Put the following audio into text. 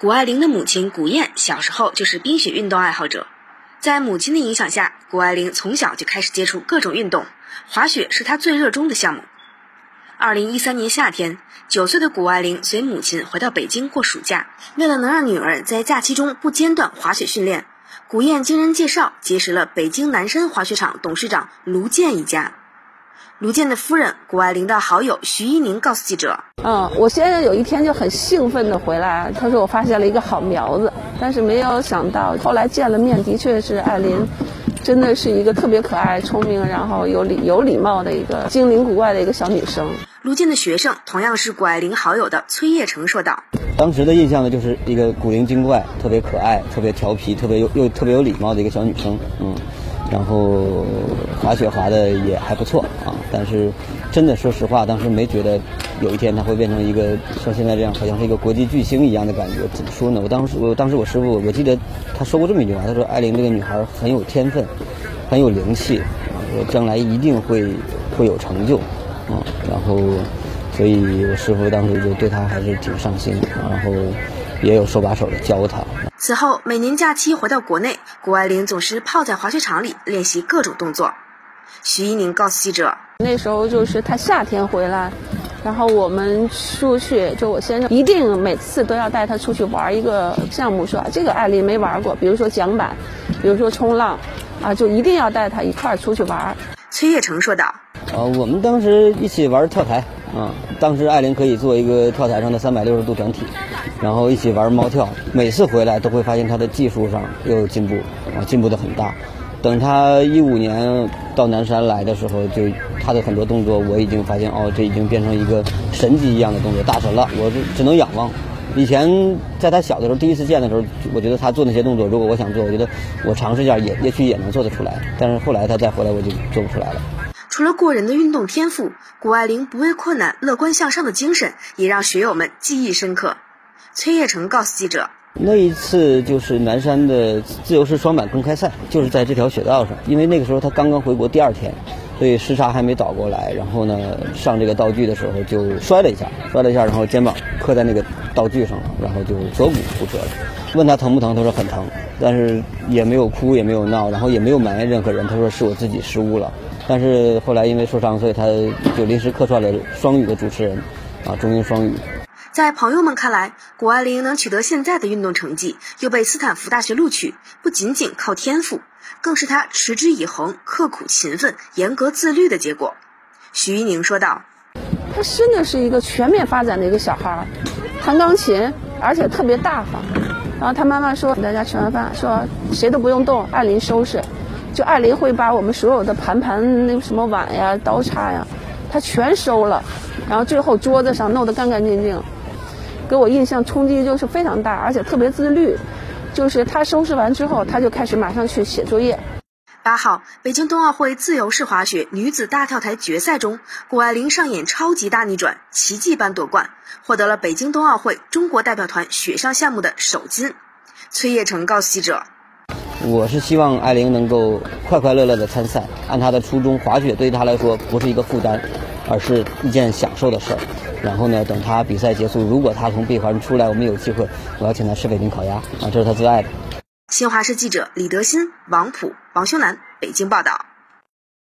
谷爱凌的母亲谷燕小时候就是冰雪运动爱好者，在母亲的影响下，谷爱凌从小就开始接触各种运动，滑雪是她最热衷的项目。二零一三年夏天，九岁的谷爱凌随母亲回到北京过暑假，为了能让女儿在假期中不间断滑雪训练，谷燕经人介绍结识了北京南山滑雪场董事长卢健一家。卢健的夫人谷爱凌的好友徐一宁告诉记者：“嗯，我先生有一天就很兴奋的回来，他说我发现了一个好苗子，但是没有想到后来见了面，的确是艾琳，真的是一个特别可爱、聪明，然后有礼有礼貌的一个精灵古怪的一个小女生。”卢健的学生同样是谷爱凌好友的崔叶成说道：“当时的印象呢，就是一个古灵精怪、特别可爱、特别调皮、特别又又特别有礼貌的一个小女生，嗯。”然后滑雪滑的也还不错啊，但是真的说实话，当时没觉得有一天他会变成一个像现在这样，好像是一个国际巨星一样的感觉。怎么说呢？我当时我当时我师傅我记得他说过这么一句话，他说艾琳这个女孩很有天分，很有灵气啊，将来一定会会有成就啊。然后所以我师傅当时就对她还是挺上心的，然后也有手把手的教他。此后，每年假期回到国内，谷爱凌总是泡在滑雪场里练习各种动作。徐一宁告诉记者：“那时候就是他夏天回来，然后我们出去，就我先生一定每次都要带他出去玩一个项目，说这个艾琳没玩过，比如说桨板，比如说冲浪，啊，就一定要带他一块儿出去玩。”崔叶成说道：“呃，我们当时一起玩跳台，啊，当时艾琳可以做一个跳台上的三百六十度转体。”然后一起玩猫跳，每次回来都会发现她的技术上又有进步，啊，进步的很大。等她一五年到南山来的时候，就她的很多动作，我已经发现哦，这已经变成一个神级一样的动作，大神了。我只能仰望。以前在他小的时候，第一次见的时候，我觉得他做那些动作，如果我想做，我觉得我尝试一下，也也许也能做得出来。但是后来他再回来，我就做不出来了。除了过人的运动天赋，谷爱凌不畏困难、乐观向上的精神，也让学友们记忆深刻。崔叶成告诉记者：“那一次就是南山的自由式双板公开赛，就是在这条雪道上。因为那个时候他刚刚回国第二天，所以时差还没倒过来。然后呢，上这个道具的时候就摔了一下，摔了一下，然后肩膀磕在那个道具上了，然后就锁骨骨折了。问他疼不疼，他说很疼，但是也没有哭，也没有闹，然后也没有埋怨任何人。他说是我自己失误了。但是后来因为受伤，所以他就临时客串了双语的主持人，啊，中英双语。”在朋友们看来，谷爱凌能取得现在的运动成绩，又被斯坦福大学录取，不仅仅靠天赋，更是她持之以恒、刻苦勤奋、严格自律的结果。徐一宁说道：“她真的是一个全面发展的一个小孩，弹钢琴，而且特别大方。然后她妈妈说，大家吃完饭说谁都不用动，艾琳收拾，就艾琳会把我们所有的盘盘那什么碗呀、刀叉呀，她全收了，然后最后桌子上弄得干干净净。”给我印象冲击就是非常大，而且特别自律。就是他收拾完之后，他就开始马上去写作业。八号，北京冬奥会自由式滑雪女子大跳台决赛中，谷爱凌上演超级大逆转，奇迹般夺冠，获得了北京冬奥会中国代表团雪上项目的首金。崔叶成告诉记者：“我是希望艾琳能够快快乐乐的参赛，按她的初衷，滑雪对她来说不是一个负担，而是一件享受的事儿。”然后呢？等她比赛结束，如果她从闭环出来，我们有机会，我要请她吃北京烤鸭啊，这是她最爱的。新华社记者李德新、王普、王修南，北京报道。